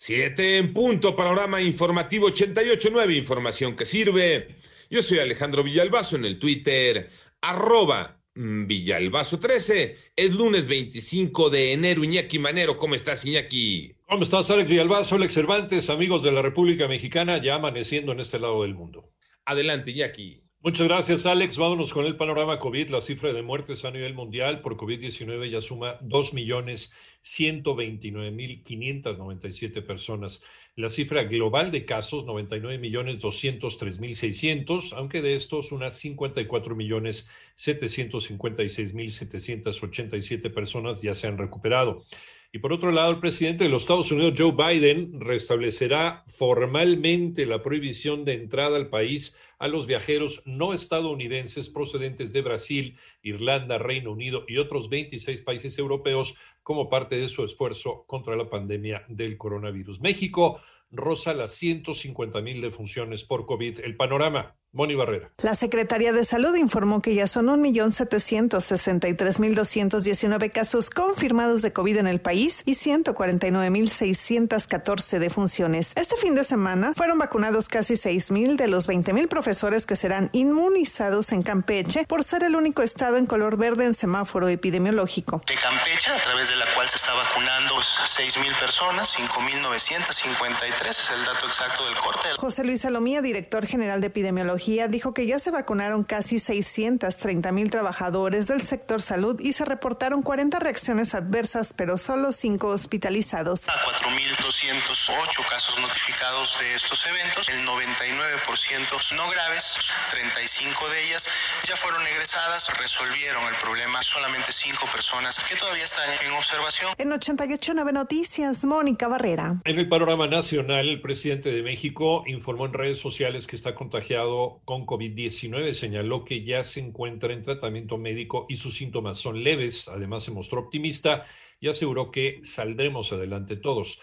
Siete en punto, panorama informativo 88.9, información que sirve. Yo soy Alejandro Villalbazo en el Twitter, arroba Villalbazo13. Es lunes 25 de enero. Iñaki Manero, ¿cómo estás, Iñaki? ¿Cómo estás, Alex Villalbazo, Alex Cervantes, amigos de la República Mexicana, ya amaneciendo en este lado del mundo? Adelante, Iñaki. Muchas gracias, Alex. Vámonos con el panorama COVID. La cifra de muertes a nivel mundial por COVID-19 ya suma 2.129.597 personas. La cifra global de casos, 99.203.600, aunque de estos unas 54.756.787 personas ya se han recuperado. Y por otro lado, el presidente de los Estados Unidos, Joe Biden, restablecerá formalmente la prohibición de entrada al país a los viajeros no estadounidenses procedentes de Brasil, Irlanda, Reino Unido y otros 26 países europeos como parte de su esfuerzo contra la pandemia del coronavirus. México roza las 150 mil defunciones por COVID. El panorama. Moni Barrera. La Secretaría de Salud informó que ya son 1.763.219 casos confirmados de COVID en el país y 149.614 defunciones. Este fin de semana fueron vacunados casi 6.000 de los 20.000 profesores que serán inmunizados en Campeche por ser el único estado en color verde en semáforo epidemiológico. De Campeche, a través de la cual se está vacunando 6.000 personas, 5.953 es el dato exacto del corte. José Luis Salomía, director general de epidemiología dijo que ya se vacunaron casi 630 mil trabajadores del sector salud y se reportaron 40 reacciones adversas, pero solo 5 hospitalizados. A 4.208 casos notificados de estos eventos, el 99% no graves, 35 de ellas ya fueron egresadas, resolvieron el problema, solamente 5 personas que todavía están en observación. En 88.9 Noticias, Mónica Barrera. En el panorama nacional, el presidente de México informó en redes sociales que está contagiado con COVID-19 señaló que ya se encuentra en tratamiento médico y sus síntomas son leves. Además, se mostró optimista y aseguró que saldremos adelante todos.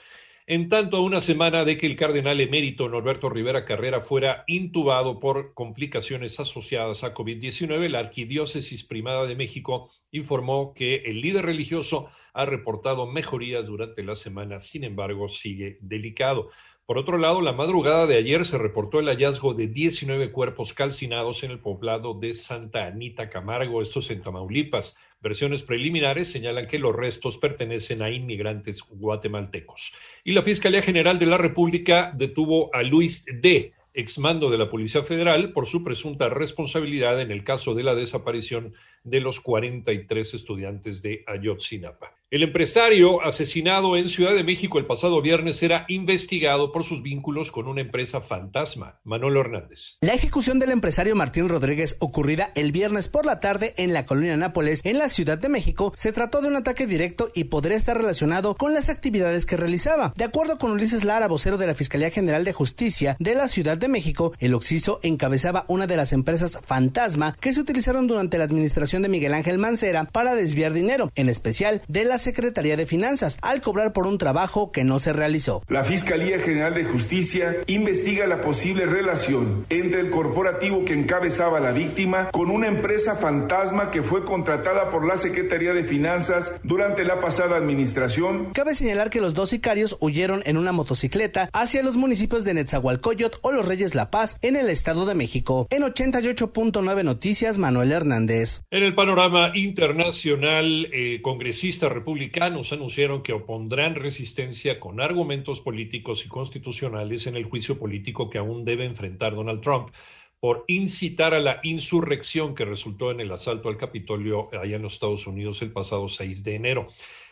En tanto, a una semana de que el cardenal emérito Norberto Rivera Carrera fuera intubado por complicaciones asociadas a COVID-19, la Arquidiócesis Primada de México informó que el líder religioso ha reportado mejorías durante la semana, sin embargo, sigue delicado. Por otro lado, la madrugada de ayer se reportó el hallazgo de 19 cuerpos calcinados en el poblado de Santa Anita Camargo, estos en Tamaulipas. Versiones preliminares señalan que los restos pertenecen a inmigrantes guatemaltecos. Y la Fiscalía General de la República detuvo a Luis D., exmando de la Policía Federal, por su presunta responsabilidad en el caso de la desaparición de los 43 estudiantes de Ayotzinapa. El empresario asesinado en Ciudad de México el pasado viernes era investigado por sus vínculos con una empresa fantasma. Manolo Hernández. La ejecución del empresario Martín Rodríguez ocurrida el viernes por la tarde en la colonia Nápoles, en la Ciudad de México, se trató de un ataque directo y podría estar relacionado con las actividades que realizaba. De acuerdo con Ulises Lara, vocero de la Fiscalía General de Justicia de la Ciudad de México, el Oxiso encabezaba una de las empresas fantasma que se utilizaron durante la administración de Miguel Ángel Mancera para desviar dinero, en especial de la Secretaría de Finanzas al cobrar por un trabajo que no se realizó. La Fiscalía General de Justicia investiga la posible relación entre el corporativo que encabezaba la víctima con una empresa fantasma que fue contratada por la Secretaría de Finanzas durante la pasada administración. Cabe señalar que los dos sicarios huyeron en una motocicleta hacia los municipios de Netzahualcoyot o Los Reyes La Paz en el Estado de México. En 88.9 Noticias, Manuel Hernández. En el panorama internacional, eh, congresistas republicanos anunciaron que opondrán resistencia con argumentos políticos y constitucionales en el juicio político que aún debe enfrentar Donald Trump por incitar a la insurrección que resultó en el asalto al Capitolio allá en los Estados Unidos el pasado 6 de enero.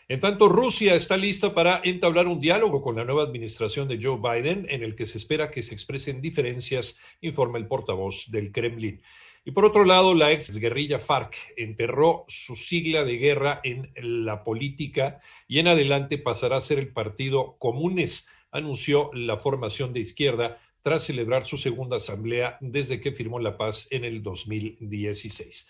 En tanto, Rusia está lista para entablar un diálogo con la nueva administración de Joe Biden en el que se espera que se expresen diferencias, informa el portavoz del Kremlin. Y por otro lado, la ex guerrilla FARC enterró su sigla de guerra en la política y en adelante pasará a ser el partido Comunes anunció la formación de izquierda tras celebrar su segunda asamblea desde que firmó la paz en el 2016.